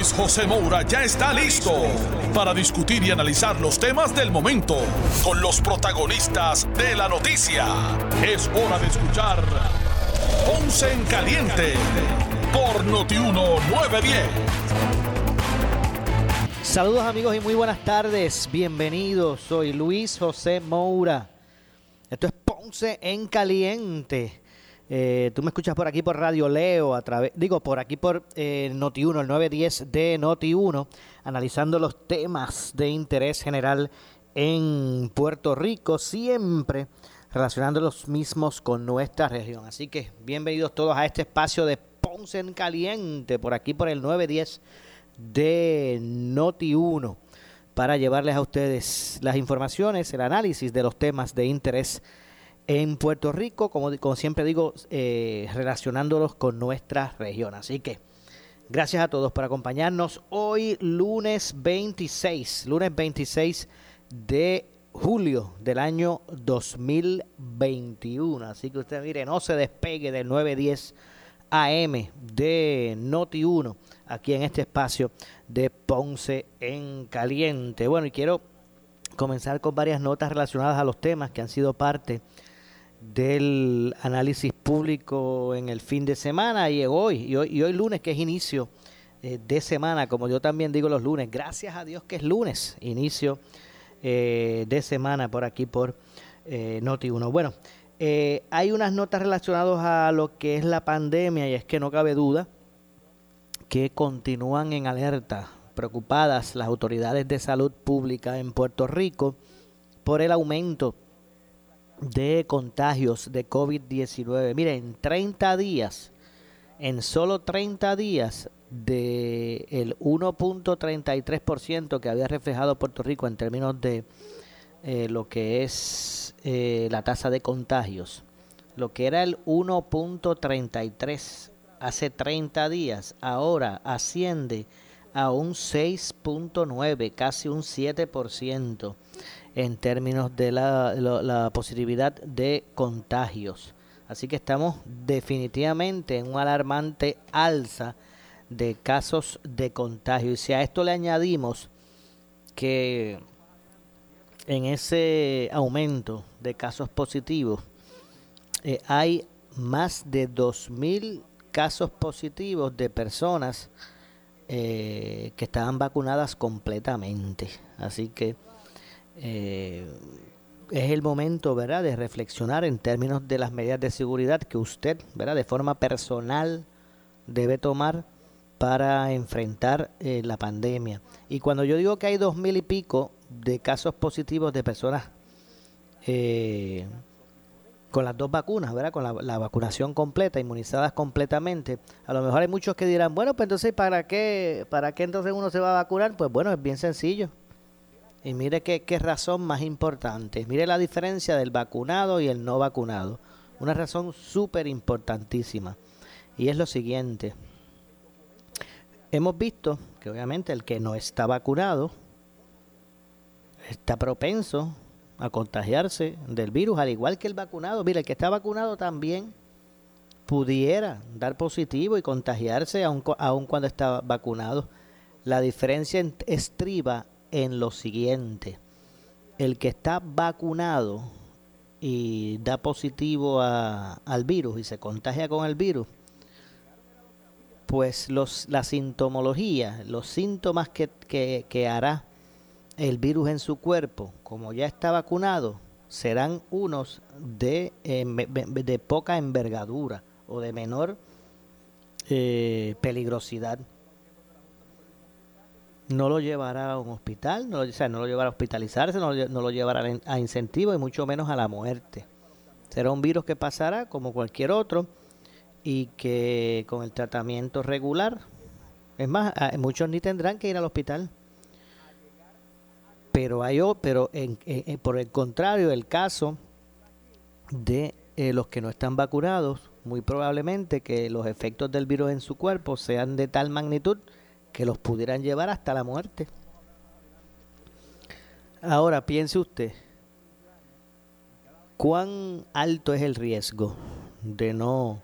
Luis José Moura ya está listo para discutir y analizar los temas del momento con los protagonistas de la noticia. Es hora de escuchar Ponce en Caliente por Notiuno 910. Saludos amigos y muy buenas tardes. Bienvenidos. Soy Luis José Moura. Esto es Ponce en Caliente. Eh, tú me escuchas por aquí por Radio Leo, a través, digo, por aquí por eh, Noti1, el 910 de Noti1, analizando los temas de interés general en Puerto Rico, siempre relacionando los mismos con nuestra región. Así que bienvenidos todos a este espacio de Ponce en Caliente, por aquí por el 910 de Noti1, para llevarles a ustedes las informaciones, el análisis de los temas de interés en Puerto Rico, como, siempre digo, eh, relacionándolos con nuestra región. Así que gracias a todos por acompañarnos hoy lunes 26, lunes 26 de julio del año 2021. Así que usted mire, no se despegue del 910 AM de Noti 1 aquí en este espacio de Ponce en Caliente. Bueno, y quiero comenzar con varias notas relacionadas a los temas que han sido parte del análisis público en el fin de semana y hoy, y hoy, hoy lunes que es inicio eh, de semana, como yo también digo los lunes, gracias a Dios que es lunes, inicio eh, de semana por aquí por eh, Noti1. Bueno, hay unas notas relacionadas a lo que es la pandemia y es que no cabe duda que continúan en alerta, preocupadas las autoridades de salud pública en Puerto Rico por el aumento de contagios de COVID-19. Miren, en 30 días, en solo 30 días, del el 1.33% que había reflejado Puerto Rico en términos de eh, lo que es eh, la tasa de contagios, lo que era el 1.33 hace 30 días, ahora asciende a un 6.9, casi un 7% en términos de la, positividad de contagios. Así que estamos definitivamente en un alarmante alza de casos de contagio. Y si a esto le añadimos que en ese aumento de casos positivos eh, hay más de 2.000 casos positivos de personas eh, que estaban vacunadas completamente. Así que eh, es el momento, ¿verdad?, de reflexionar en términos de las medidas de seguridad que usted, ¿verdad?, de forma personal debe tomar para enfrentar eh, la pandemia. Y cuando yo digo que hay dos mil y pico de casos positivos de personas eh, con las dos vacunas, ¿verdad? Con la, vacunación completa, inmunizadas completamente. A lo mejor hay muchos que dirán, bueno, pues entonces, ¿para qué, ¿para qué entonces uno se va a vacunar? Pues bueno, es bien sencillo. Y mire qué, qué razón más importante. Mire la diferencia del vacunado y el no vacunado. Una razón súper importantísima. Y es lo siguiente. Hemos visto que obviamente el que no está vacunado está propenso a contagiarse del virus, al igual que el vacunado. Mire, el que está vacunado también pudiera dar positivo y contagiarse aun, aun cuando está vacunado. La diferencia estriba en lo siguiente. El que está vacunado y da positivo al virus y se contagia con el virus, pues los, la sintomología, los síntomas que, que, hará el virus en su cuerpo, como ya está vacunado, serán unos de, de poca envergadura o de menor eh, peligrosidad no lo llevará a un hospital, no lo, o sea, no lo llevará a hospitalizarse, no lo, no lo llevará a incentivo y mucho menos a la muerte. Será un virus que pasará como cualquier otro y que con el tratamiento regular, es más, muchos ni tendrán que ir al hospital. Pero hay pero en, por el contrario, el caso de eh, los que no están vacunados, muy probablemente que los efectos del virus en su cuerpo sean de tal magnitud que los pudieran llevar hasta la muerte. Ahora piense usted, ¿cuán alto es el riesgo de no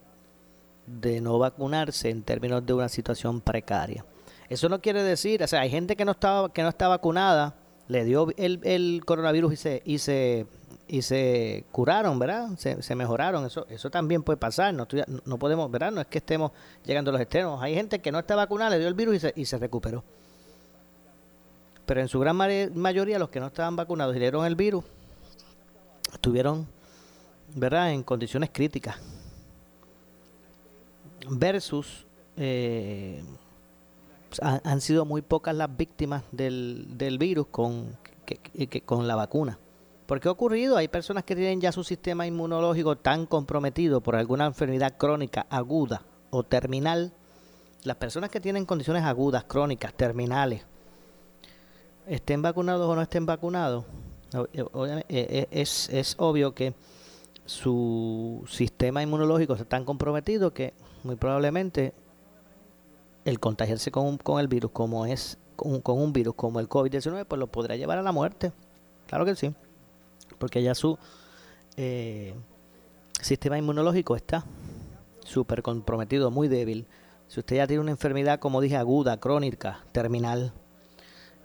de no vacunarse en términos de una situación precaria? Eso no quiere decir, o sea, hay gente que no estaba que no está vacunada, le dio el, el coronavirus y se y se y se curaron, ¿verdad? Se, mejoraron. Eso eso también puede pasar. No, no podemos, ¿verdad? No es que estemos llegando a los extremos. Hay gente que no está vacunada, le dio el virus y se, y se recuperó. Pero en su gran mayoría, los que no estaban vacunados y le dieron el virus, estuvieron, ¿verdad?, en condiciones críticas. Versus, eh, han, sido muy pocas las víctimas del, del virus con, que, con la vacuna. ¿Por qué ha ocurrido? Hay personas que tienen ya su sistema inmunológico tan comprometido por alguna enfermedad crónica aguda o terminal. Las personas que tienen condiciones agudas, crónicas, terminales, estén vacunados o no estén vacunados, eh, eh, es, es obvio que su sistema inmunológico está tan comprometido que muy probablemente el contagiarse con, con el virus como es con, con un virus como el COVID-19 pues lo podrá llevar a la muerte. Claro que sí porque ya su eh, sistema inmunológico está súper comprometido, muy débil. Si usted ya tiene una enfermedad, como dije, aguda, crónica, terminal,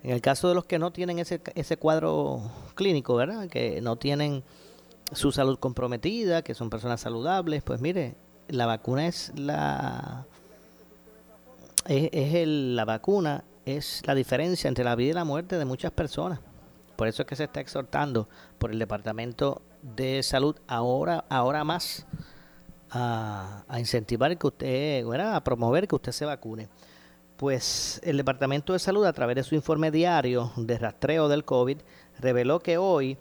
en el caso de los que no tienen ese, ese cuadro clínico, ¿verdad? Que no tienen su salud comprometida, que son personas saludables, pues mire, la vacuna es la es, el, la vacuna es la diferencia entre la vida y la muerte de muchas personas. Por eso es que se está exhortando por el Departamento de Salud ahora, ahora más a, incentivar que usted, bueno, a promover que usted se vacune. Pues el Departamento de Salud, a través de su informe diario de rastreo del COVID, reveló que hoy,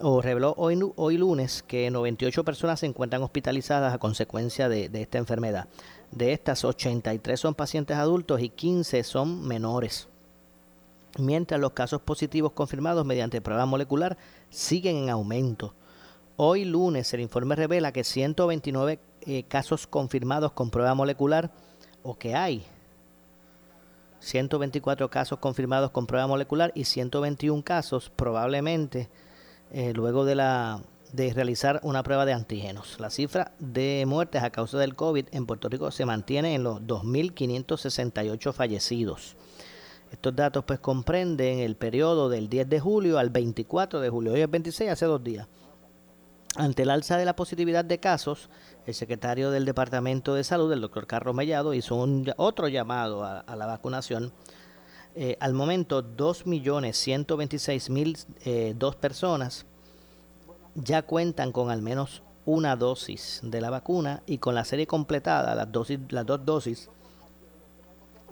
o reveló hoy, hoy lunes, que 98 personas se encuentran hospitalizadas a consecuencia de, de esta enfermedad. De estas, 83 son pacientes adultos y 15 son menores mientras los casos positivos confirmados mediante prueba molecular siguen en aumento. Hoy lunes el informe revela que 129 eh, casos confirmados con prueba molecular o que hay 124 casos confirmados con prueba molecular y 121 casos probablemente eh, luego de la de realizar una prueba de antígenos. La cifra de muertes a causa del COVID en Puerto Rico se mantiene en los 2.568 fallecidos. Estos datos pues comprenden el periodo del 10 de julio al 24 de julio. Hoy es 26, hace dos días. Ante el alza de la positividad de casos, el secretario del Departamento de Salud, el doctor Carlos Mellado, hizo un, otro llamado a, la vacunación. Eh, al momento, 2.126.002 eh, personas ya cuentan con al menos una dosis de la vacuna y con la serie completada, las, dosis, las dos dosis,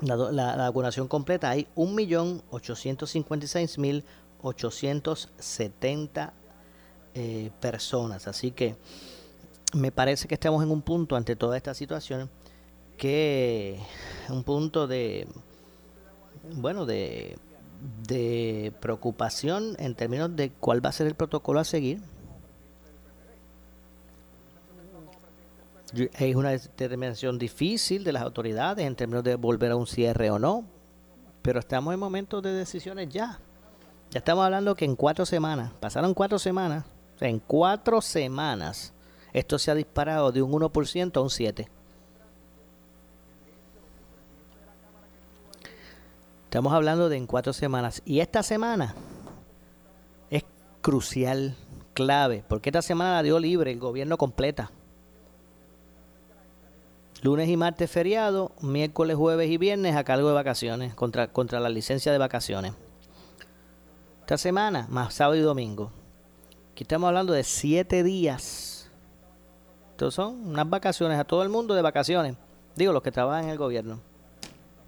la, la, vacunación completa hay 1.856.870 eh, personas. Así que me parece que estamos en un punto ante toda esta situación que un punto de bueno de, de preocupación en términos de cuál va a ser el protocolo a seguir Es una determinación difícil de las autoridades en términos de volver a un cierre o no, pero estamos en momentos de decisiones ya. Ya estamos hablando que en cuatro semanas, pasaron cuatro semanas, en cuatro semanas, esto se ha disparado de un 1% a un 7%. Estamos hablando de en cuatro semanas. Y esta semana es crucial, clave, porque esta semana la dio libre el gobierno completa. Lunes y martes feriado, miércoles, jueves y viernes a cargo de vacaciones, contra, contra la licencia de vacaciones. Esta semana, más sábado y domingo. Aquí estamos hablando de siete días. Estos son unas vacaciones a todo el mundo de vacaciones. Digo, los que trabajan en el gobierno.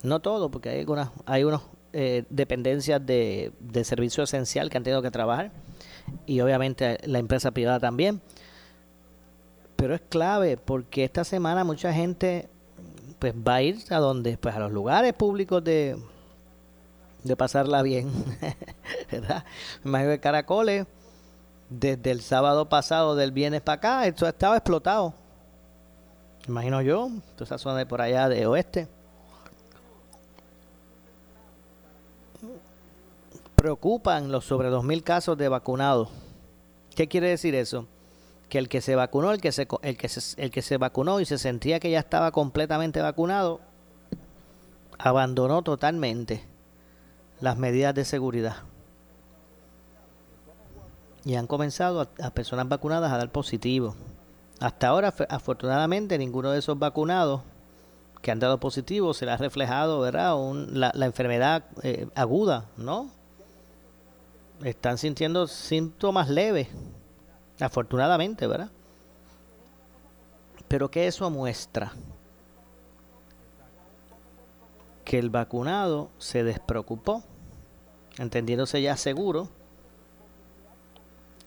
No todo, porque hay algunas, hay unas eh, dependencias de, de servicio esencial que han tenido que trabajar. Y obviamente la empresa privada también pero es clave porque esta semana mucha gente pues va a ir a donde pues a los lugares públicos de de pasarla bien ¿verdad? Me imagino que Caracoles, desde el sábado pasado del viernes para acá, esto estaba explotado. Imagino yo, toda esa zona de por allá de oeste. Preocupan los sobre 2.000 casos de vacunados. ¿Qué quiere decir eso? Que el que se vacunó, el que se, el que el que se vacunó y se sentía que ya estaba completamente vacunado, abandonó totalmente las medidas de seguridad. Y han comenzado a, personas vacunadas a dar positivo. Hasta ahora, afortunadamente, ninguno de esos vacunados que han dado positivo se le ha reflejado, ¿verdad? la, enfermedad eh, aguda, ¿no? Están sintiendo síntomas leves, afortunadamente, ¿verdad? Pero ¿qué eso muestra? Que el vacunado se despreocupó entendiéndose ya seguro,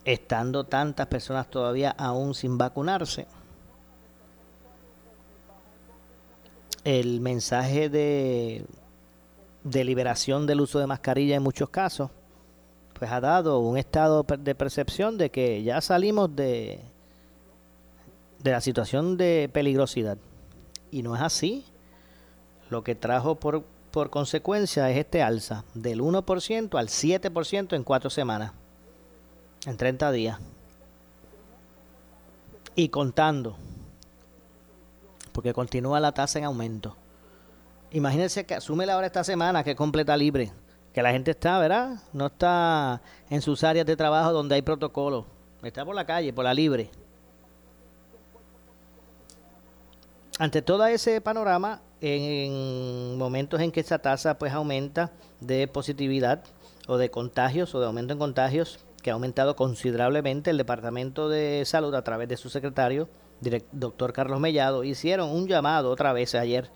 estando tantas personas todavía aún sin vacunarse. El mensaje de, de liberación del uso de mascarilla en muchos casos, pues ha dado un estado de percepción de que ya salimos de, de la situación de peligrosidad. Y no es así. Lo que trajo por por consecuencia es este alza del 1% al 7% en cuatro semanas, en 30 días. Y contando, porque continúa la tasa en aumento. Imagínense que asume la hora esta semana que completa libre, que la gente está, ¿verdad? No está en sus áreas de trabajo donde hay protocolo, está por la calle, por la libre. Ante todo ese panorama, en momentos en que esa tasa pues aumenta de positividad o de contagios o de aumento en contagios, que ha aumentado considerablemente el Departamento de Salud a través de su secretario, doctor Carlos Mellado, hicieron un llamado otra vez ayer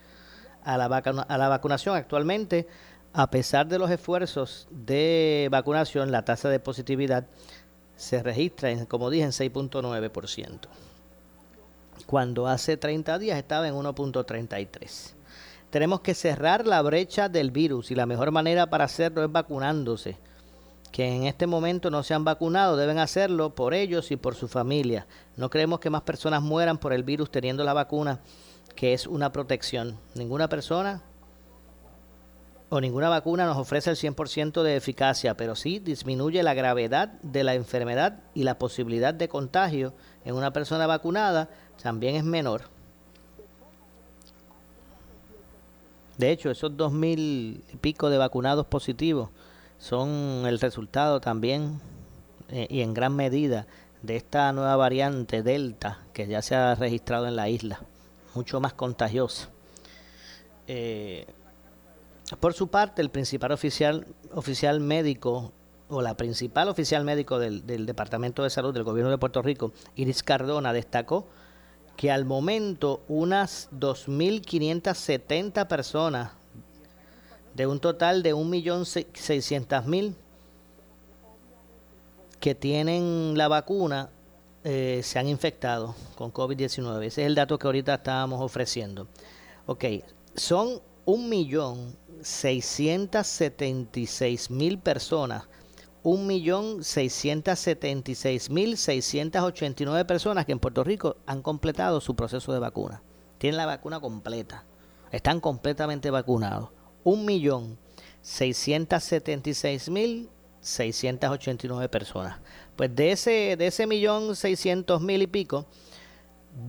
a la, a la vacunación. Actualmente, a pesar de los esfuerzos de vacunación, la tasa de positividad se registra, en, como dije, en 6.9%, cuando hace 30 días estaba en 1.33 tenemos que cerrar la brecha del virus y la mejor manera para hacerlo es vacunándose. Que en este momento no se han vacunado deben hacerlo por ellos y por su familia. No creemos que más personas mueran por el virus teniendo la vacuna, que es una protección. Ninguna persona o ninguna vacuna nos ofrece el 100% de eficacia, pero sí disminuye la gravedad de la enfermedad y la posibilidad de contagio en una persona vacunada también es menor. De hecho, esos dos mil y pico de vacunados positivos son el resultado también eh, y en gran medida de esta nueva variante Delta que ya se ha registrado en la isla, mucho más contagiosa. Eh, por su parte, el principal oficial, oficial médico o la principal oficial médico del, Departamento de Salud del Gobierno de Puerto Rico, Iris Cardona, destacó que al momento unas 2.570 personas de un total de 1.600.000 que tienen la vacuna eh, se han infectado con COVID-19. Ese es el dato que ahorita estábamos ofreciendo. Ok, son 1.676.000 personas 1.676.689 personas que en Puerto Rico han completado su proceso de vacuna. Tienen la vacuna completa. Están completamente vacunados. 1.676.689 personas. Pues de ese, de ese millón seiscientos mil y pico,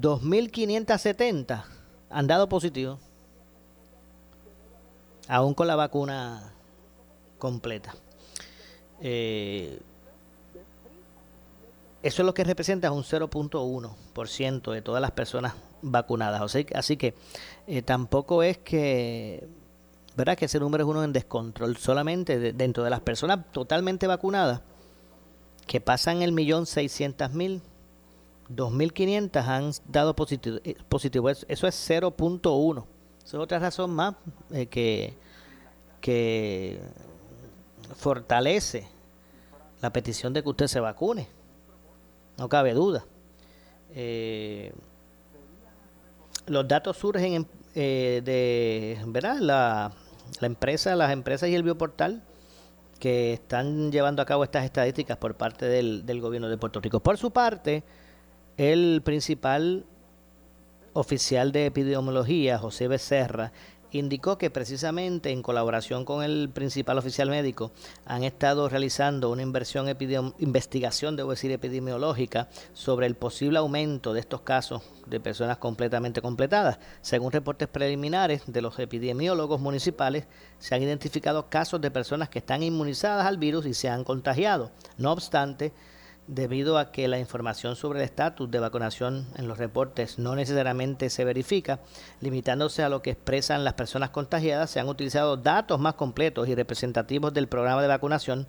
2.570 han dado positivo. Aún con la vacuna completa. Eh, eso es lo que representa un 0.1% de todas las personas vacunadas. O sea, así que eh, tampoco es que, ¿verdad? Que ese número es uno en descontrol. Solamente dentro de las personas totalmente vacunadas, que pasan el millón seiscientas mil, 2.500 han dado positivo. Eh, positivo. Eso es 0.1. Es otra razón más que, que fortalece la petición de que usted se vacune. No cabe duda. Eh, los datos surgen eh, de, ¿verdad? La, la, empresa, las empresas y el bioportal que están llevando a cabo estas estadísticas por parte del, del gobierno de Puerto Rico. Por su parte, el principal oficial de epidemiología, José Becerra, indicó que precisamente en colaboración con el principal oficial médico han estado realizando una inversión investigación, debo decir, epidemiológica sobre el posible aumento de estos casos de personas completamente completadas. Según reportes preliminares de los epidemiólogos municipales, se han identificado casos de personas que están inmunizadas al virus y se han contagiado. No obstante, debido a que la información sobre el estatus de vacunación en los reportes no necesariamente se verifica, limitándose a lo que expresan las personas contagiadas, se han utilizado datos más completos y representativos del programa de vacunación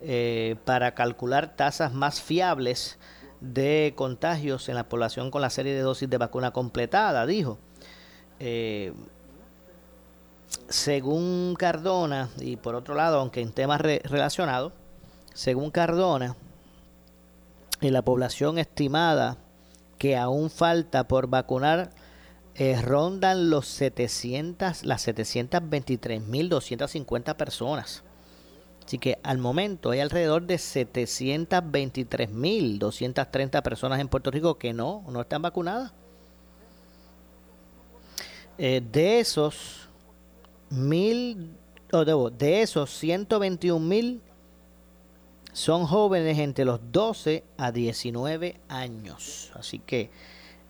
eh, para calcular tasas más fiables de contagios en la población con la serie de dosis de vacuna completada, dijo. Eh, según Cardona, y por otro lado, aunque en temas relacionados, según Cardona, en la población estimada que aún falta por vacunar eh, rondan los 700, las 723.250 personas. Así que al momento hay alrededor de 723.230 personas en Puerto Rico que no, no están vacunadas. Eh, de esos mil, de esos 121.000 son jóvenes entre los 12 a 19 años. Así que,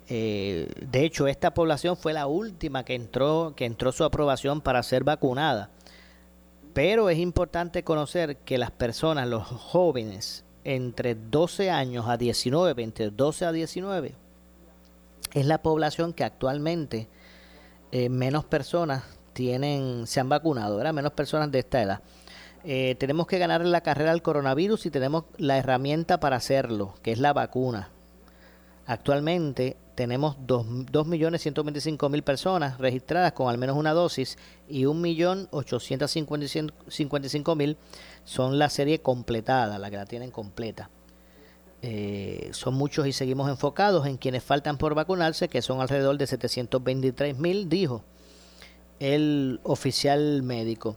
eh, de hecho, esta población fue la última que entró, que entró su aprobación para ser vacunada. Pero es importante conocer que las personas, los jóvenes, entre 12 años a 19, entre 12 a 19, es la población que actualmente eh, menos personas tienen, se han vacunado, ¿verdad? Menos personas de esta edad. Eh, tenemos que ganar la carrera al coronavirus y tenemos la herramienta para hacerlo, que es la vacuna. Actualmente tenemos 2.125.000 personas registradas con al menos una dosis y 1.855.000 son la serie completada, la que la tienen completa. Eh, son muchos y seguimos enfocados en quienes faltan por vacunarse, que son alrededor de 723.000, dijo el oficial médico.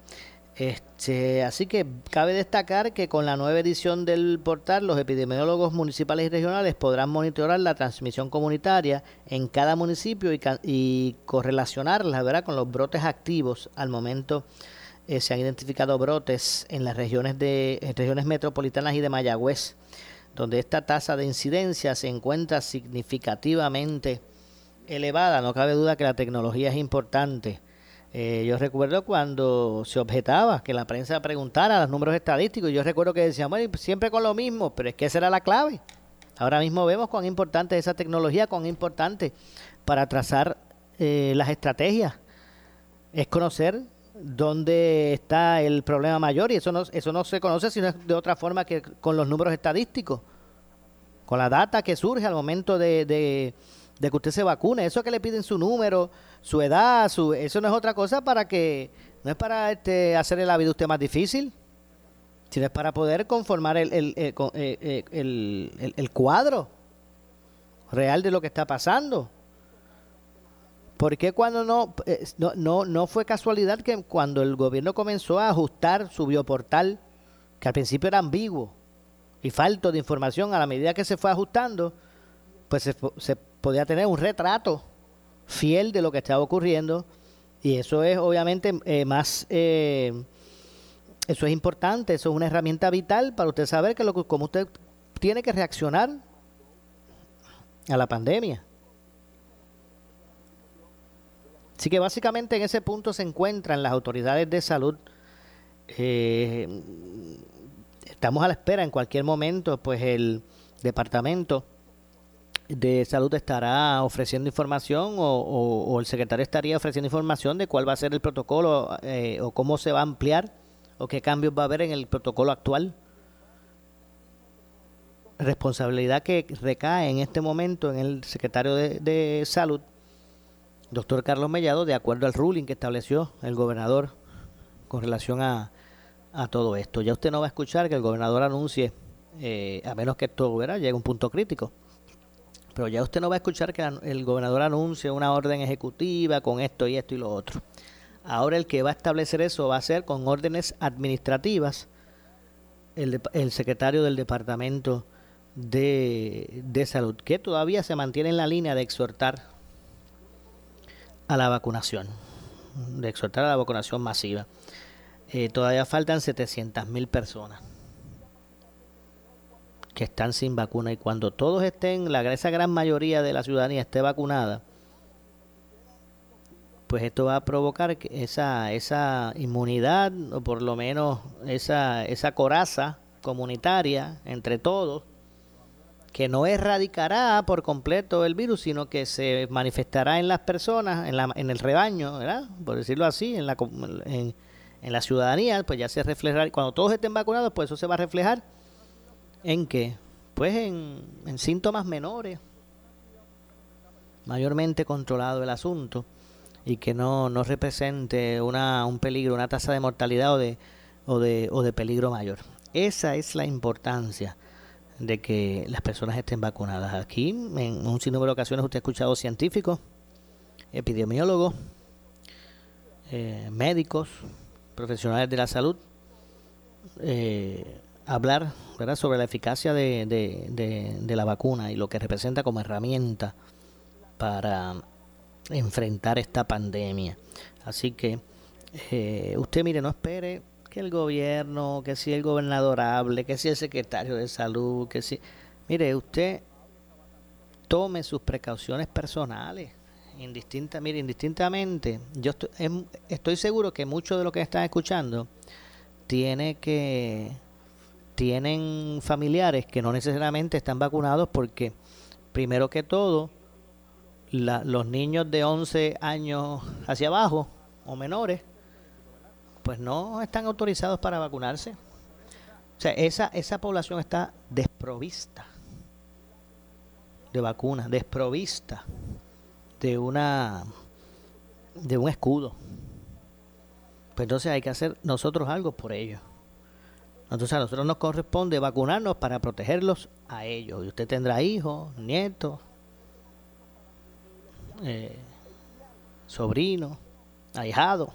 Este, así que cabe destacar que con la nueva edición del portal, los epidemiólogos municipales y regionales podrán monitorar la transmisión comunitaria en cada municipio y, y correlacionarla ¿verdad? con los brotes activos. Al momento eh, se han identificado brotes en las regiones, de, regiones metropolitanas y de Mayagüez, donde esta tasa de incidencia se encuentra significativamente elevada. No cabe duda que la tecnología es importante eh, yo recuerdo cuando se objetaba que la prensa preguntara los números estadísticos. Yo recuerdo que decían, bueno, siempre con lo mismo, pero es que esa era la clave. Ahora mismo vemos cuán importante es esa tecnología, cuán importante para trazar eh, las estrategias. Es conocer dónde está el problema mayor y eso no, eso no se conoce sino de otra forma que con los números estadísticos, con la data que surge al momento de, de que usted se vacune. Eso que le piden su número su edad, su, eso no es otra cosa para que, no es para este, hacer la vida usted más difícil, sino es para poder conformar el, el, el, eh, eh, el cuadro real de lo que está pasando. ¿Por qué cuando eh, no, no, no, fue casualidad que cuando el gobierno comenzó a ajustar su bioportal, que al principio era ambiguo y falto de información, a la medida que se fue ajustando, pues se, podía tener un retrato fiel de lo que estaba ocurriendo. Y eso es obviamente eh, más eh, eso es importante eso es una herramienta vital para usted saber que lo cómo usted tiene que reaccionar a la pandemia. Así que básicamente en ese punto se encuentran las autoridades de salud eh, estamos a la espera en cualquier momento pues el departamento de salud estará ofreciendo información o, el secretario estaría ofreciendo información de cuál va a ser el protocolo eh, o cómo se va a ampliar o qué cambios va a haber en el protocolo actual. Responsabilidad que recae en este momento en el secretario de, salud, doctor Carlos Mellado, de acuerdo al ruling que estableció el gobernador con relación a, todo esto. Ya usted no va a escuchar que el gobernador anuncie, eh, a menos que esto llegue a un punto crítico, pero ya usted no va a escuchar que el gobernador anuncie una orden ejecutiva con esto y esto y lo otro. Ahora el que va a establecer eso va a ser con órdenes administrativas el, secretario del Departamento de, de Salud, que todavía se mantiene en la línea de exhortar a la vacunación, de exhortar a la vacunación masiva. Eh, todavía faltan 700 mil personas que están sin vacuna y cuando todos estén, la, esa gran mayoría de la ciudadanía esté vacunada, pues esto va a provocar esa, esa inmunidad o por lo menos esa, esa coraza comunitaria entre todos que no erradicará por completo el virus, sino que se manifestará en las personas, en, la, en el rebaño, ¿verdad? Por decirlo así, en la, en, la ciudadanía, pues ya se reflejará, cuando todos estén vacunados, pues eso se va a reflejar en qué? Pues en, en síntomas menores, mayormente controlado el asunto y que no, no represente una, un peligro, una tasa de mortalidad o de, o de, o de peligro mayor. Esa es la importancia de que las personas estén vacunadas. Aquí, en un sinnúmero de ocasiones, usted ha escuchado científicos, epidemiólogos, eh, médicos, profesionales de la salud, eh, hablar ¿verdad? sobre la eficacia de, de, la vacuna y lo que representa como herramienta para enfrentar esta pandemia. Así que eh, usted, mire, no espere que el gobierno, que si el gobernador hable, que si el secretario de salud, que si... Mire, usted tome sus precauciones personales, indistinta, mire, indistintamente. Yo estoy, em, estoy seguro que muchos de los que están escuchando tiene que tienen familiares que no necesariamente están vacunados porque primero que todo los niños de 11 años hacia abajo o menores pues no están autorizados para vacunarse. O sea, esa, esa población está desprovista de vacunas, desprovista de una de un escudo. Pues entonces hay que hacer nosotros algo por ellos. Entonces a nosotros nos corresponde vacunarnos para protegerlos a ellos. Y usted tendrá hijos, nietos, eh, sobrinos, ahijados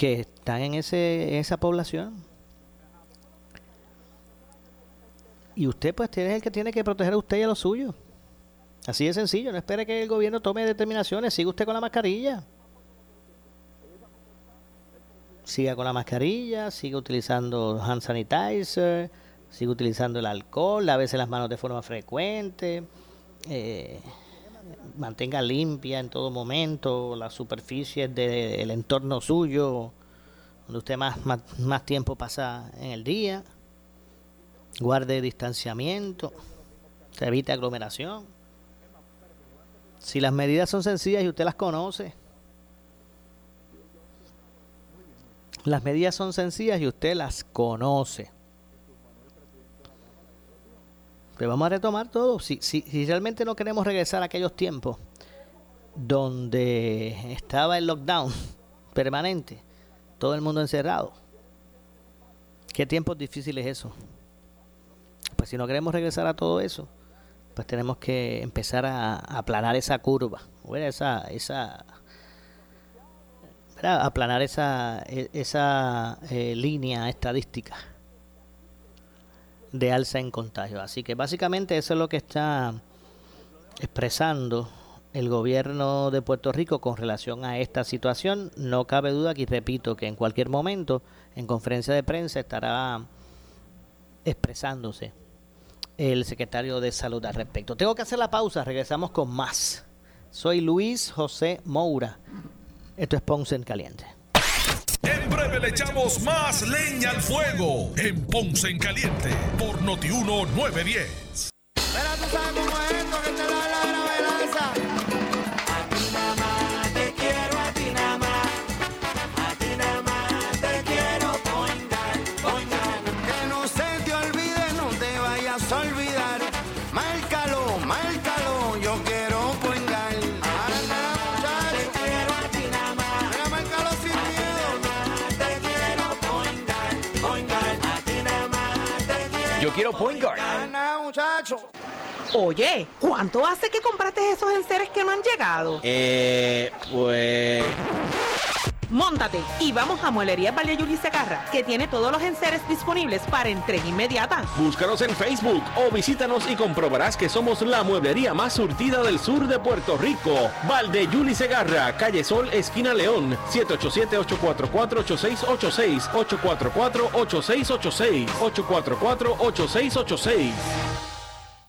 que están en, ese, esa población. Y usted pues tiene el que tiene que proteger a usted y a los suyos. Así de sencillo, no espere que el gobierno tome determinaciones, siga usted con la mascarilla. Siga con la mascarilla, siga utilizando hand sanitizer, siga utilizando el alcohol, lávese las manos de forma frecuente. Eh, mantenga limpia en todo momento las superficies del entorno suyo, donde usted más, más, tiempo pasa en el día, guarde distanciamiento, se evite aglomeración. Si las medidas son sencillas y usted las conoce, las medidas son sencillas y usted las conoce. Pero vamos a retomar todo. Si, si, si realmente no queremos regresar a aquellos tiempos donde estaba el lockdown permanente, todo el mundo encerrado. ¿Qué tiempos difíciles eso? Pues si no queremos regresar a todo eso, pues tenemos que empezar a, aplanar esa curva, esa, esa, aplanar esa, e, esa eh, línea estadística de alza en contagio. Así que básicamente eso es lo que está expresando el gobierno de Puerto Rico con relación a esta situación. No cabe duda que, repito, que en cualquier momento en conferencia de prensa estará expresándose el secretario de Salud al respecto. Tengo que hacer la pausa, regresamos con más. Soy Luis José Moura. Esto es Ponce en Caliente. En breve le echamos más leña al fuego en Ponce en Caliente por Notiuno 910. Pero tú sabes cómo es esto que te da la point guard. Muchacho. Oye, ¿cuánto hace que compraste esos enseres que no han llegado? Eh, pues. Móntate y vamos a Muelería Valle Yuli Secarra, que tiene todos los enseres disponibles para entrega inmediata. Búscanos en Facebook o visítanos y comprobarás que somos la mueblería más surtida del sur de Puerto Rico. Valde Yuli Segarra, calle Sol, esquina León, 787-844-8686, 844-8686, 844-8686.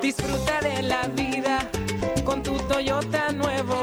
Disfruta de la vida con tu Toyota nuevo,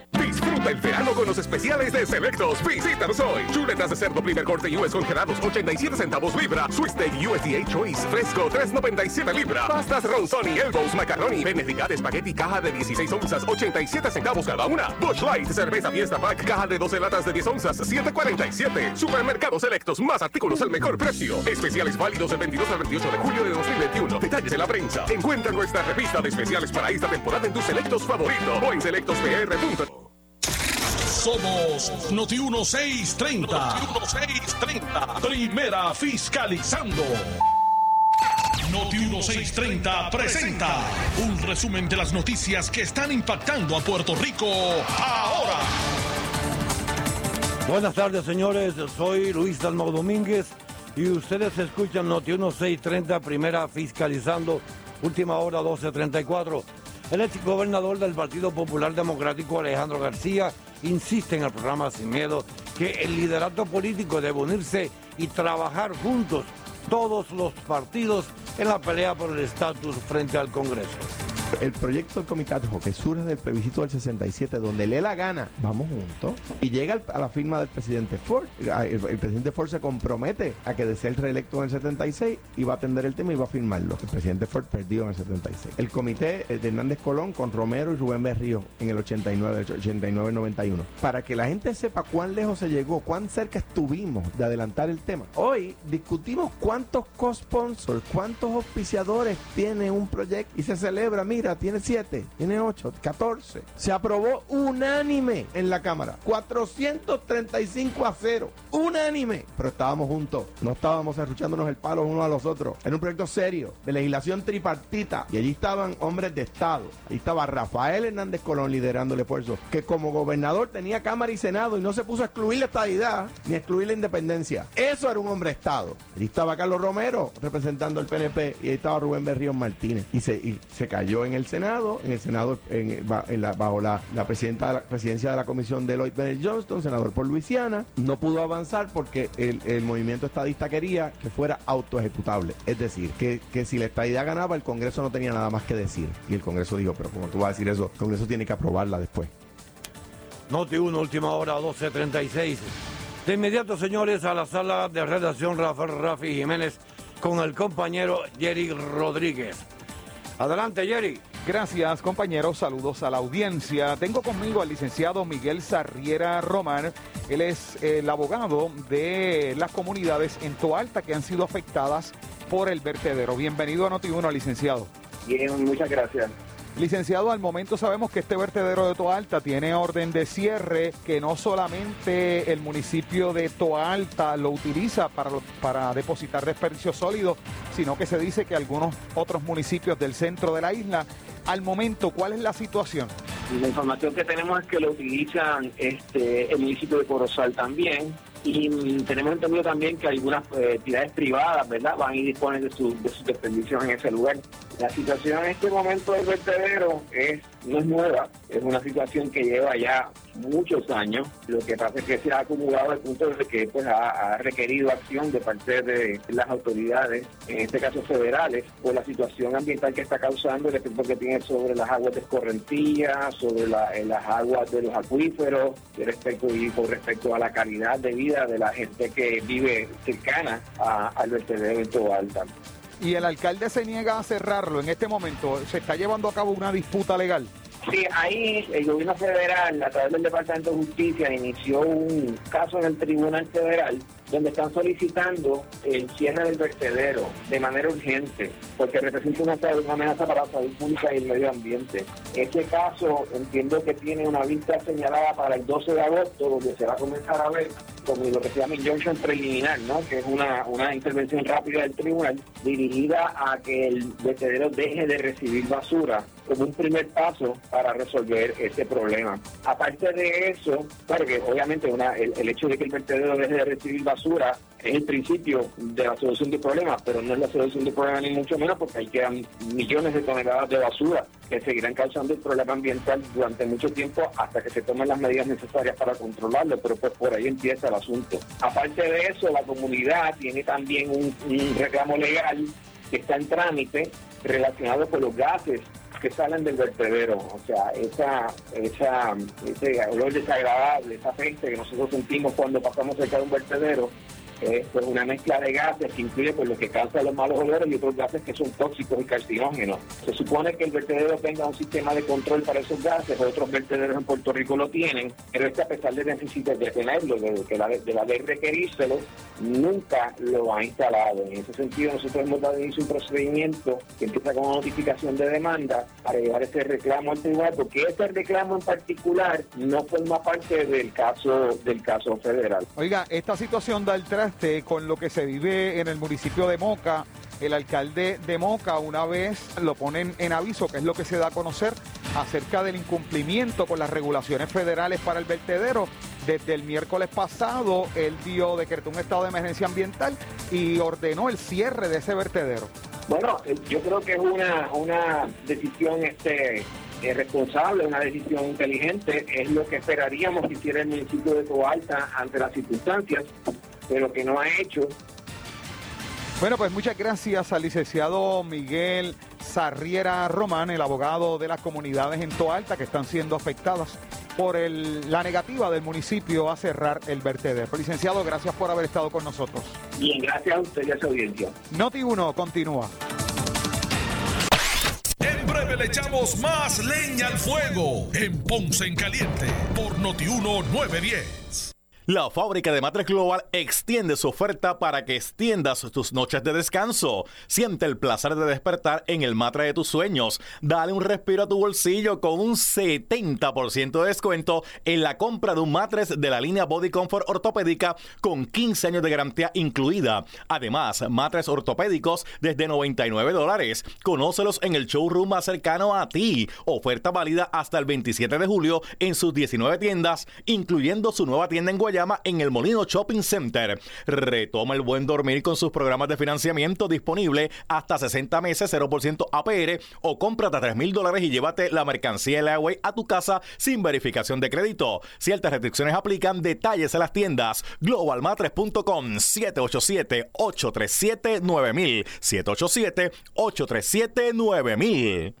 Disfruta el verano con los especiales de Selectos. Visítanos hoy. Chuletas de cerdo primer corte US congelados 87 centavos libra. Swiss steak USDA Choice fresco 3.97 libra. Pastas Ronzoni, Elbows, Macaroni, Benedicat Spaghetti caja de 16 onzas 87 centavos cada una. Bush Light cerveza Fiesta Pack caja de 12 latas de 10 onzas 7.47. Supermercados Selectos más artículos al mejor precio. Especiales válidos del 22 al 28 de julio de 2021. Detalles en la prensa. Encuentra nuestra revista de especiales para esta temporada en tus selectos favoritos o en selectospr.com. Somos Noti 1630. Noti 1630. Primera fiscalizando. Noti 1630 presenta un resumen de las noticias que están impactando a Puerto Rico ahora. Buenas tardes, señores. Soy Luis Dalmau Domínguez y ustedes escuchan Noti 1630, primera fiscalizando, última hora 1234. El ex gobernador del Partido Popular Democrático, Alejandro García, insiste en el programa Sin Miedo que el liderato político debe unirse y trabajar juntos todos los partidos en la pelea por el estatus frente al Congreso. El proyecto del comité que surge del plebiscito del 67, donde lee la gana, vamos juntos, y llega a la firma del presidente Ford. Ah, El, el presidente Ford se compromete a que de ser reelecto en el 76 y va a atender el tema y va a firmarlo. El presidente Ford perdió en el 76. El comité eh, de Hernández Colón con Romero y Rubén Berrío en el 89, 89-91. Para que la gente sepa cuán lejos se llegó, cuán cerca estuvimos de adelantar el tema. Hoy discutimos cuántos co-sponsors, cuántos auspiciadores tiene un proyecto y se celebra, mira, tiene 7, tiene 8, 14. Se aprobó unánime en la Cámara. 435 a 0. Unánime. Pero estábamos juntos. No estábamos arruchándonos el palo unos a los otros. Era un proyecto serio, de legislación tripartita. Y allí estaban hombres de Estado. Ahí estaba Rafael Hernández Colón liderando el esfuerzo. Que como gobernador tenía Cámara y Senado y no se puso a excluir la estadidad ni a excluir la independencia. Eso era un hombre de Estado. Allí estaba Carlos Romero representando el PNP y ahí estaba Rubén Berrío Martínez. Y se, y se cayó en el Senado, en el Senado, en, en la- bajo la, la, presidenta de la presidencia de la comisión de Lloyd Bennett Johnston, senador por Luisiana. No pudo avanzar porque el, el movimiento estadista quería que fuera autoejecutable. Es decir, que, si la estadidad ganaba, el Congreso no tenía nada más que decir. Y el Congreso dijo, pero como tú vas a decir eso, el Congreso tiene que aprobarla después. Noti 1, última hora, 12.36. De inmediato, señores, a la sala de redacción Rafael Rafi Jiménez con el compañero Jerry Rodríguez. Adelante, Jerry. Gracias, compañeros. Saludos a la audiencia. Tengo conmigo al licenciado Miguel Sarriera Román. Él es el abogado de las comunidades en Toalta que han sido afectadas por el vertedero. Bienvenido a Noti1, licenciado. Bien, muchas gracias. Licenciado, al momento sabemos que este vertedero de Toalta tiene orden de cierre, que no solamente el municipio de Toalta lo utiliza para, para depositar desperdicios sólidos, sino que se dice que algunos otros municipios del centro de la isla. Al momento, ¿cuál es la situación? La información que tenemos es que lo utilizan este, el municipio de Corozal también. Y mm, tenemos entendido también que algunas eh, entidades privadas, ¿verdad?, van y disponen de, su- de sus desperdicios en ese lugar. La situación en este momento del vertedero es, no es nueva, es una situación que lleva ya muchos años. Lo que pasa es que se ha acumulado al punto de que pues, ha, requerido acción de parte de las autoridades, en este caso federales, por la situación ambiental que está causando, el efecto que tiene sobre las aguas de escorrentía, sobre eh, las aguas de los acuíferos, respecto, y con respecto a la calidad de vida de la gente que vive cercana a- al vertedero en Toa Alta. Y el alcalde se niega a cerrarlo. En este momento se está llevando a cabo una disputa legal. Sí, ahí el gobierno federal, a través del Departamento de Justicia, inició un caso en el Tribunal Federal donde están solicitando el cierre del vertedero de manera urgente, porque representa una, amenaza para la salud pública y el medio ambiente. Este caso entiendo que tiene una vista señalada para el 12 de agosto, donde se va a comenzar a ver como lo que se llama injunction preliminar, ¿no? que es una, una intervención rápida del tribunal dirigida a que el vertedero deje de recibir basura como un primer paso para resolver este problema. Aparte de eso, claro que obviamente una, el hecho de que el vertedero deje de recibir basura es el principio de la solución del problema, pero no es la solución del problema ni mucho menos porque ahí quedan millones de toneladas de basura que seguirán causando el problema ambiental durante mucho tiempo hasta que se tomen las medidas necesarias para controlarlo, pero pues por ahí empieza el asunto. Aparte de eso, la comunidad tiene también un, un reclamo legal que está en trámite relacionado con los gases que salen del vertedero, o sea, esa, esa, ese olor desagradable, esa peste que nosotros sentimos cuando pasamos cerca de un vertedero, es pues, una mezcla de gases que incluye pues, lo que causa los malos olores y otros gases que son tóxicos y carcinógenos. Se supone que el vertedero tenga un sistema de control para esos gases, otros vertederos en Puerto Rico lo tienen, pero este a pesar de necesitar de tenerlo, de, de, la, de la ley requerírselo, nunca lo ha instalado. En ese sentido nosotros hemos dado inicio un procedimiento que empieza con una notificación de demanda para llevar ese reclamo al tribunal, porque este reclamo en particular no forma parte del caso, del caso federal. Oiga, esta situación del 3 con lo que se vive en el municipio de Moca. El alcalde de Moca una vez lo ponen en aviso, que es lo que se da a conocer acerca del incumplimiento con las regulaciones federales para el vertedero. Desde el miércoles pasado, él dio, decretó un estado de emergencia ambiental y ordenó el cierre de ese vertedero. Bueno, eh, yo creo que es una, una decisión este, eh, responsable, una decisión inteligente, es lo que esperaríamos que hiciera el municipio de Coalta ante las circunstancias pero que no ha hecho. Bueno, pues muchas gracias al licenciado Miguel Sarriera Román, el abogado de las comunidades en Toalta que están siendo afectadas por el- la negativa del municipio a cerrar el vertedero. Licenciado, gracias por haber estado con nosotros. Bien, gracias a usted y a su audiencia. Noti 1 continúa. En breve le echamos más leña al fuego en Ponce en Caliente por Noti 1910. La fábrica de Matres Global extiende su oferta para que extiendas tus noches de descanso. Siente el placer de despertar en el matre de tus sueños. Dale un respiro a tu bolsillo con un 70% de descuento en la compra de un matres de la línea Body Comfort ortopédica con 15 años de garantía incluida. Además, matres ortopédicos desde 99 dólares. Conócelos en el showroom más cercano a ti. Oferta válida hasta el 27 de julio en sus 19 tiendas, incluyendo su nueva tienda en Guayama en el Molino Shopping Center. Retoma el buen dormir con sus programas de financiamiento disponible hasta 60 meses, 0% APR o cómprate a 3 mil dólares y llévate la mercancía Leaway a tu casa sin verificación de crédito. Ciertas restricciones aplican. Detalles en las tiendas globalmatres.com 787-837-9000 787-837-9000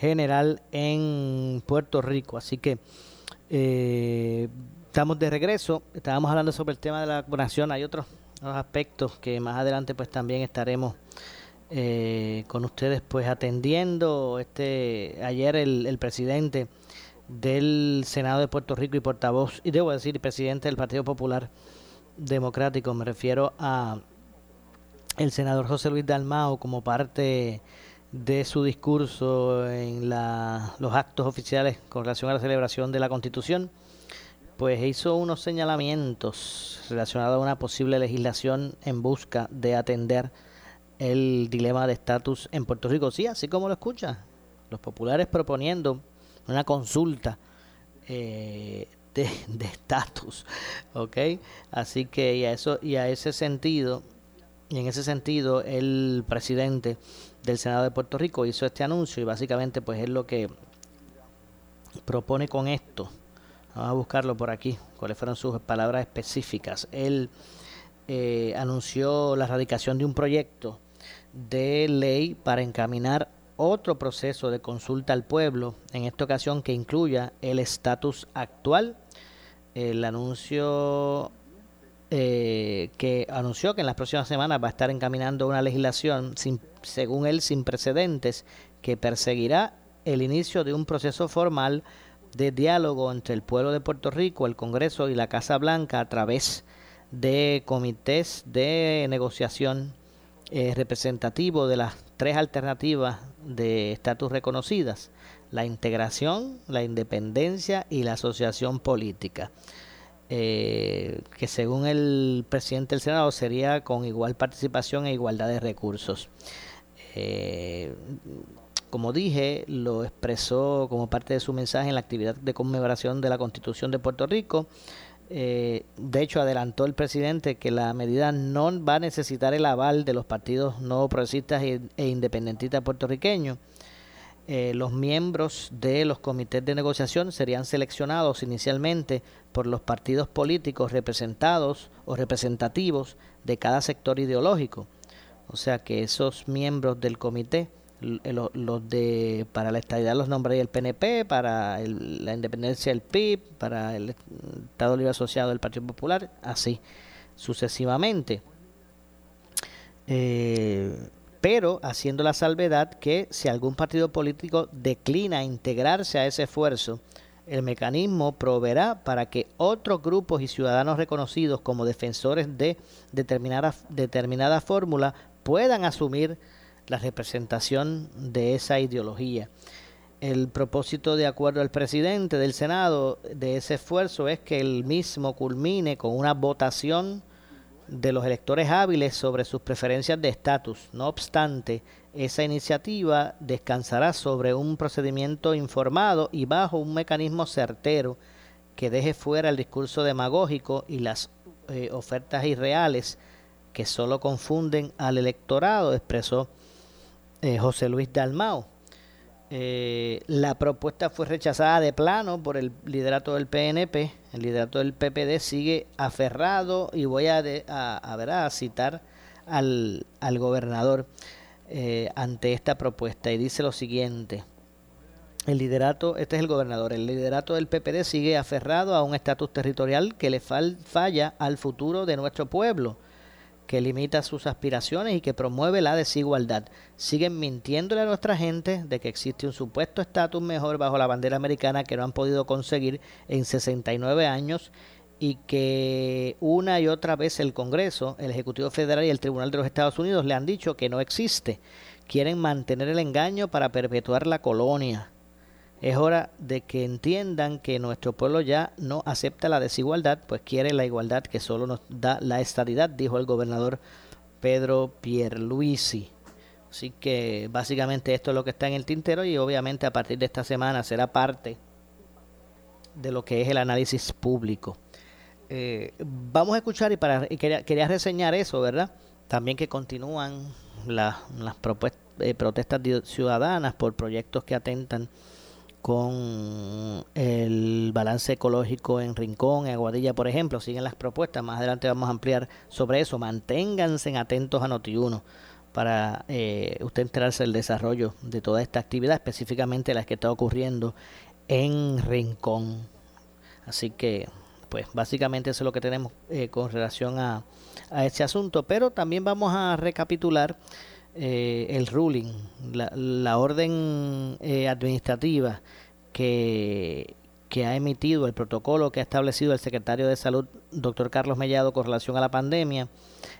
general en Puerto Rico. Así que eh, estamos de regreso. Estábamos hablando sobre el tema de la vacunación. Hay otros, otros aspectos que más adelante pues también estaremos eh, con ustedes pues atendiendo. Este ayer el, el presidente del Senado de Puerto Rico y portavoz, y debo decir, presidente del Partido Popular Democrático, me refiero a el senador José Luis Dalmao como parte de su discurso en la, los actos oficiales con relación a la celebración de la Constitución, pues hizo unos señalamientos relacionados a una posible legislación en busca de atender el dilema de estatus en Puerto Rico. Sí, así como lo escucha, los populares proponiendo una consulta eh, de estatus, ¿ok? Así que y a eso y a ese sentido y en ese sentido el presidente del Senado de Puerto Rico hizo este anuncio y básicamente pues es lo que propone con esto. Vamos a buscarlo por aquí, cuáles fueron sus palabras específicas. Él eh, anunció la radicación de un proyecto de ley para encaminar otro proceso de consulta al pueblo, en esta ocasión que incluya el estatus actual. El anuncio eh, que anunció que en las próximas semanas va a estar encaminando una legislación, sin, según él, sin precedentes, que perseguirá el inicio de un proceso formal de diálogo entre el pueblo de Puerto Rico, el Congreso y la Casa Blanca a través de comités de negociación eh, representativo de las tres alternativas de estatus reconocidas, la integración, la independencia y la asociación política. Eh, que según el presidente del Senado sería con igual participación e igualdad de recursos. Eh, como dije, lo expresó como parte de su mensaje en la actividad de conmemoración de la Constitución de Puerto Rico. Eh, de hecho, adelantó el presidente que la medida no va a necesitar el aval de los partidos no progresistas e, e independentistas puertorriqueños. Eh, los miembros de los comités de negociación serían seleccionados inicialmente por los partidos políticos representados o representativos de cada sector ideológico. O sea que esos miembros del comité, eh, los de para la estabilidad los nombraría el PNP, para la independencia el PIB, para el Estado Libre Asociado del Partido Popular, así. sucesivamente. Eh, pero haciendo la salvedad que si algún partido político declina integrarse a ese esfuerzo, el mecanismo proveerá para que otros grupos y ciudadanos reconocidos como defensores de determinada, fórmula puedan asumir la representación de esa ideología. El propósito, de acuerdo al presidente del Senado, de ese esfuerzo es que el mismo culmine con una votación de los electores hábiles sobre sus preferencias de estatus. No obstante, esa iniciativa descansará sobre un procedimiento informado y bajo un mecanismo certero que deje fuera el discurso demagógico y las eh, ofertas irreales que solo confunden al electorado, expresó eh, José Luis Dalmao. Eh, la propuesta fue rechazada de plano por el liderato del PNP. El liderato del PPD sigue aferrado y voy a, de, a, a, ver, a citar al, al gobernador eh, ante esta propuesta y dice lo siguiente. El liderato, este es el gobernador, el liderato del PPD sigue aferrado a un estatus territorial que le fal, falla al futuro de nuestro pueblo que limita sus aspiraciones y que promueve la desigualdad. Siguen mintiéndole a nuestra gente de que existe un supuesto estatus mejor bajo la bandera americana que no han podido conseguir en 69 años y que una y otra vez el Congreso, el Ejecutivo Federal y el Tribunal de los Estados Unidos le han dicho que no existe. Quieren mantener el engaño para perpetuar la colonia. Es hora de que entiendan que nuestro pueblo ya no acepta la desigualdad, pues quiere la igualdad que solo nos da la estadidad, dijo el gobernador Pedro Pierluisi. Así que básicamente esto es lo que está en el tintero y obviamente a partir de esta semana será parte de lo que es el análisis público. Eh, vamos a escuchar y para y quería, reseñar eso, ¿verdad? También que continúan la, las eh, protestas ciudadanas por proyectos que atentan con el balance ecológico en Rincón, en Aguadilla, por ejemplo. Siguen las propuestas. Más adelante vamos a ampliar sobre eso. Manténganse atentos a Noti1 para eh, usted enterarse del desarrollo de toda esta actividad, específicamente las que está ocurriendo en Rincón. Así que, pues básicamente eso es lo que tenemos eh, con relación a, a este asunto. Pero también vamos a recapitular eh, el ruling, la, la orden eh, administrativa que, que ha emitido, el protocolo que ha establecido el secretario de Salud, doctor Carlos Mellado, con relación a la pandemia,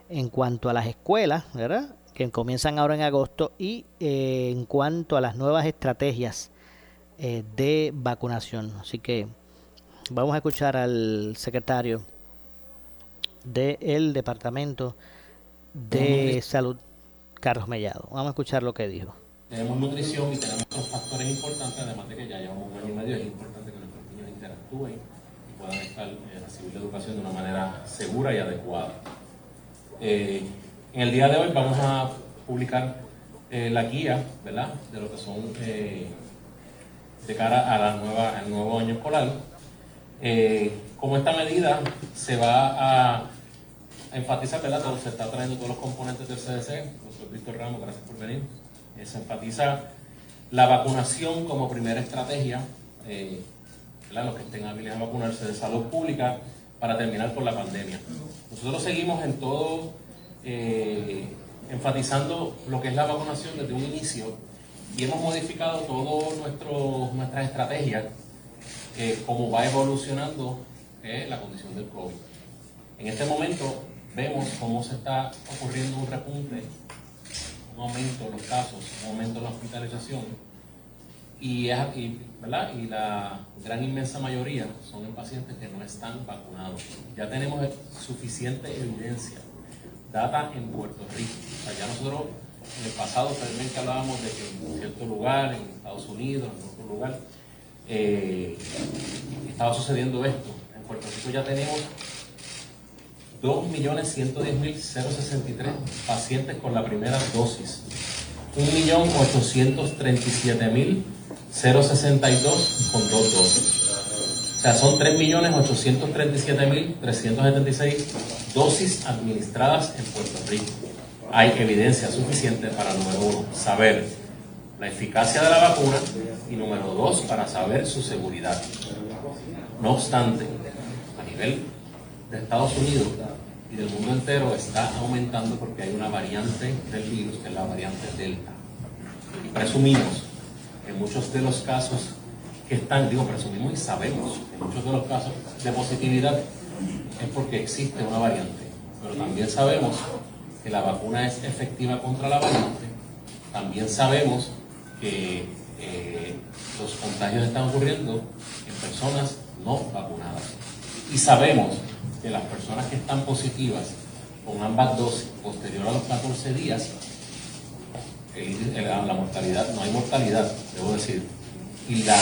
en cuanto a las escuelas, ¿verdad? que comienzan ahora en agosto, y eh, en cuanto a las nuevas estrategias eh, de vacunación. Así que vamos a escuchar al secretario del Departamento de Salud Carlos Mellado. Vamos a escuchar lo que dijo. Tenemos nutrición y tenemos otros factores importantes, además de que ya llevamos un año y medio, es importante que nuestros niños interactúen y puedan estar, eh, recibir la educación de una manera segura y adecuada. Eh, en el día de hoy vamos a publicar eh, la guía, ¿verdad?, de lo que son eh, de cara a la nueva, al nuevo año escolar. como esta medida se va a enfatizar, ¿verdad?, todo, se está trayendo todos los componentes del CDC, Víctor Ramos, gracias por venir. Eh, se enfatiza la vacunación como primera estrategia, eh, los que estén hábiles a vacunarse de salud pública para terminar con la pandemia. Nosotros seguimos en todo eh, enfatizando lo que es la vacunación desde un inicio y hemos modificado todas nuestras estrategias eh, como va evolucionando eh, la condición del COVID. En este momento vemos cómo se está ocurriendo un repunte un aumento en los casos, un aumento en la hospitalización. Y, y, ¿verdad? y la gran inmensa mayoría son en pacientes que no están vacunados. Ya tenemos suficiente evidencia, data en Puerto Rico. O ya nosotros en el pasado también hablábamos de que en cierto lugar, en Estados Unidos, en otro lugar, eh, estaba sucediendo esto. En Puerto Rico ya tenemos 2.110.063 pacientes con la primera dosis. 1.837.062 con dos dosis. O sea, son 3.837.376 dosis administradas en Puerto Rico. Hay evidencia suficiente para, número uno, saber la eficacia de la vacuna y, número dos, para saber su seguridad. No obstante, a nivel de Estados Unidos, y del mundo entero está aumentando porque hay una variante del virus que es la variante Delta. Y presumimos que muchos de los casos que están, digo presumimos y sabemos que muchos de los casos de positividad es porque existe una variante. Pero también sabemos que la vacuna es efectiva contra la variante. También sabemos que eh, los contagios están ocurriendo en personas no vacunadas. Y sabemos que las personas que están positivas con ambas dosis posterior a los 14 días, la mortalidad, no hay mortalidad, debo decir, y la,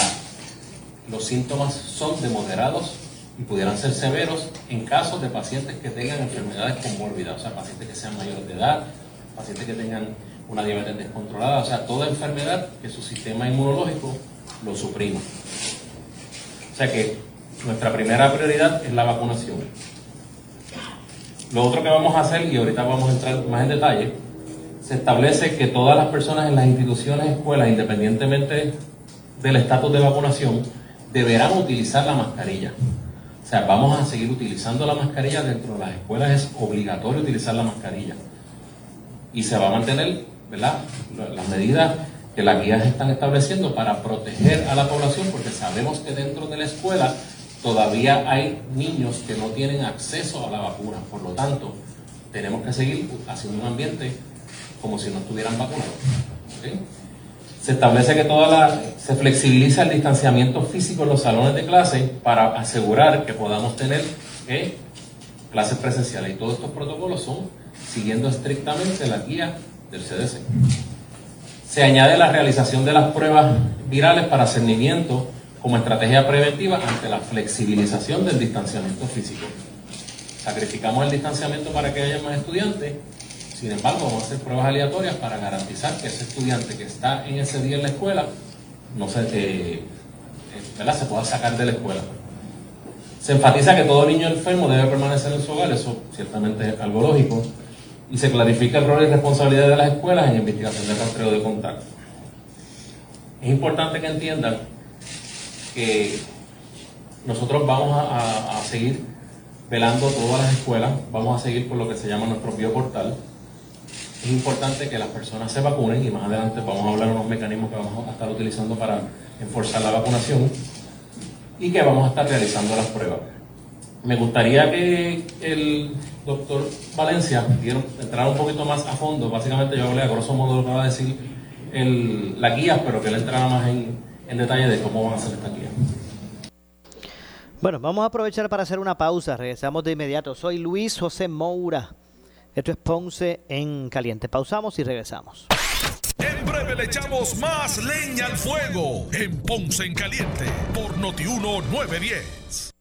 los síntomas son de moderados y pudieran ser severos en casos de pacientes que tengan enfermedades comórbidas, o sea, pacientes que sean mayores de edad, pacientes que tengan una diabetes descontrolada, o sea, toda enfermedad que su sistema inmunológico lo suprima. O sea que nuestra primera prioridad es la vacunación. Lo otro que vamos a hacer, y ahorita vamos a entrar más en detalle, se establece que todas las personas en las instituciones, escuelas, independientemente del estatus de vacunación, deberán utilizar la mascarilla. O sea, vamos a seguir utilizando la mascarilla dentro de las escuelas, es obligatorio utilizar la mascarilla. Y se va a mantener, ¿verdad?, la- las medidas que las guías están estableciendo para proteger a la población, porque sabemos que dentro de la escuela todavía hay niños que no tienen acceso a la vacuna. Por lo tanto, tenemos que seguir haciendo un ambiente como si no estuvieran vacunados. Se establece que toda la, se flexibiliza el distanciamiento físico en los salones de clase para asegurar que podamos tener eh, clases presenciales. Y todos estos protocolos son siguiendo estrictamente la guía del CDC. Se añade la realización de las pruebas virales para cernimiento como estrategia preventiva ante la flexibilización del distanciamiento físico. Sacrificamos el distanciamiento para que haya más estudiantes, sin embargo vamos a hacer pruebas aleatorias para garantizar que ese estudiante que está en ese día en la escuela no se, eh, eh, ¿verdad? se pueda sacar de la escuela. Se enfatiza que todo niño enfermo debe permanecer en su hogar, eso ciertamente es algo lógico, y se clarifica el rol y responsabilidad de las escuelas en investigación de rastreo de contacto. Es importante que entiendan que nosotros vamos a, a- a seguir velando todas las escuelas, vamos a seguir por lo que se llama nuestro bioportal. Es importante que las personas se vacunen y más adelante vamos a hablar de unos mecanismos que vamos a estar utilizando para enforzar la vacunación y que vamos a estar realizando las pruebas. Me gustaría que el doctor Valencia entrara un poquito más a fondo. Básicamente yo hablé a grosso modo lo que va a decir el, la guía, pero que él entrara más en, en detalle de cómo van a ser estas guías. Bueno, vamos a aprovechar para hacer una pausa. Regresamos de inmediato. Soy Luis José Moura. Esto es Ponce en Caliente. Pausamos y regresamos. En breve le echamos más leña al fuego en Ponce en Caliente por Notiuno 910.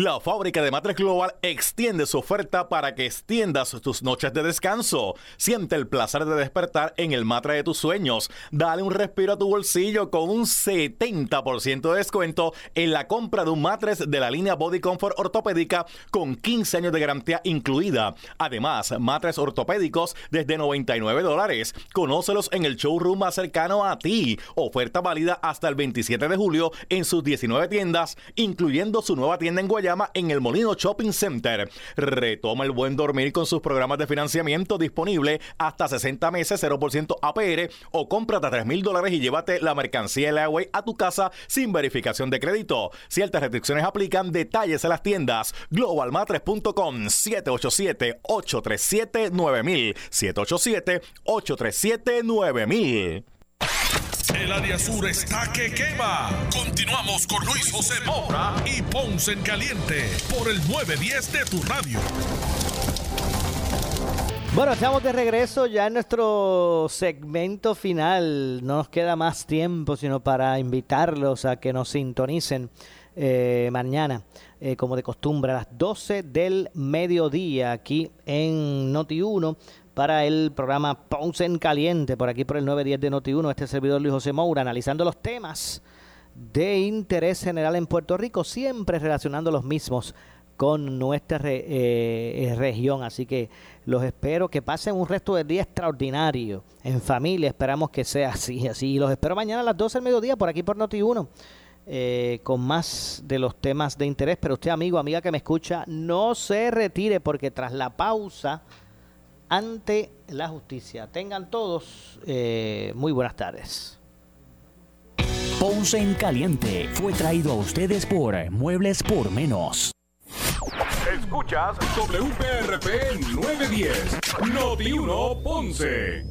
La fábrica de Matres Global extiende su oferta para que extiendas tus noches de descanso. Siente el placer de despertar en el matre de tus sueños. Dale un respiro a tu bolsillo con un 70% de descuento en la compra de un matres de la línea Body Comfort ortopédica con 15 años de garantía incluida. Además, matres ortopédicos desde 99 dólares. Conócelos en el showroom más cercano a ti. Oferta válida hasta el 27 de julio en sus 19 tiendas, incluyendo su nueva tienda en Guayama Guayama en el Molino Shopping Center. Retoma el buen dormir con sus programas de financiamiento disponible hasta 60 meses, 0% APR o cómprate a 3 mil dólares y llévate la mercancía Leaway a tu casa sin verificación de crédito. Ciertas restricciones aplican. Detalles en las tiendas globalmatres.com 787-837-9000 787-837-9000 El área sur está que quema. Continuamos con Luis José Moura y Ponce en Caliente por el 910 de tu radio. Bueno, estamos de regreso ya en nuestro segmento final. No nos queda más tiempo sino para invitarlos a que nos sintonicen eh, mañana, eh, como de costumbre, a las 12 del mediodía aquí en Noti1 para el programa Ponce en Caliente, por aquí por el 910 de Noti1, este servidor Luis José Moura, analizando los temas de interés general en Puerto Rico, siempre relacionando los mismos con nuestra eh, eh, región. Así que los espero que pasen un resto del día extraordinario en familia. Esperamos que sea así. así. Y los espero mañana a las 12 del mediodía por aquí por Noti1 eh, con más de los temas de interés. Pero usted, amigo, amiga que me escucha, no se retire porque tras la pausa ante la justicia. Tengan todos eh, muy buenas tardes. Ponce en Caliente fue traído a ustedes por Muebles por Menos. Escuchas WPRP 910, Noti 1 Ponce.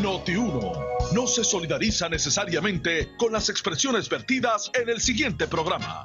Noti 1 no se solidariza necesariamente con las expresiones vertidas en el siguiente programa.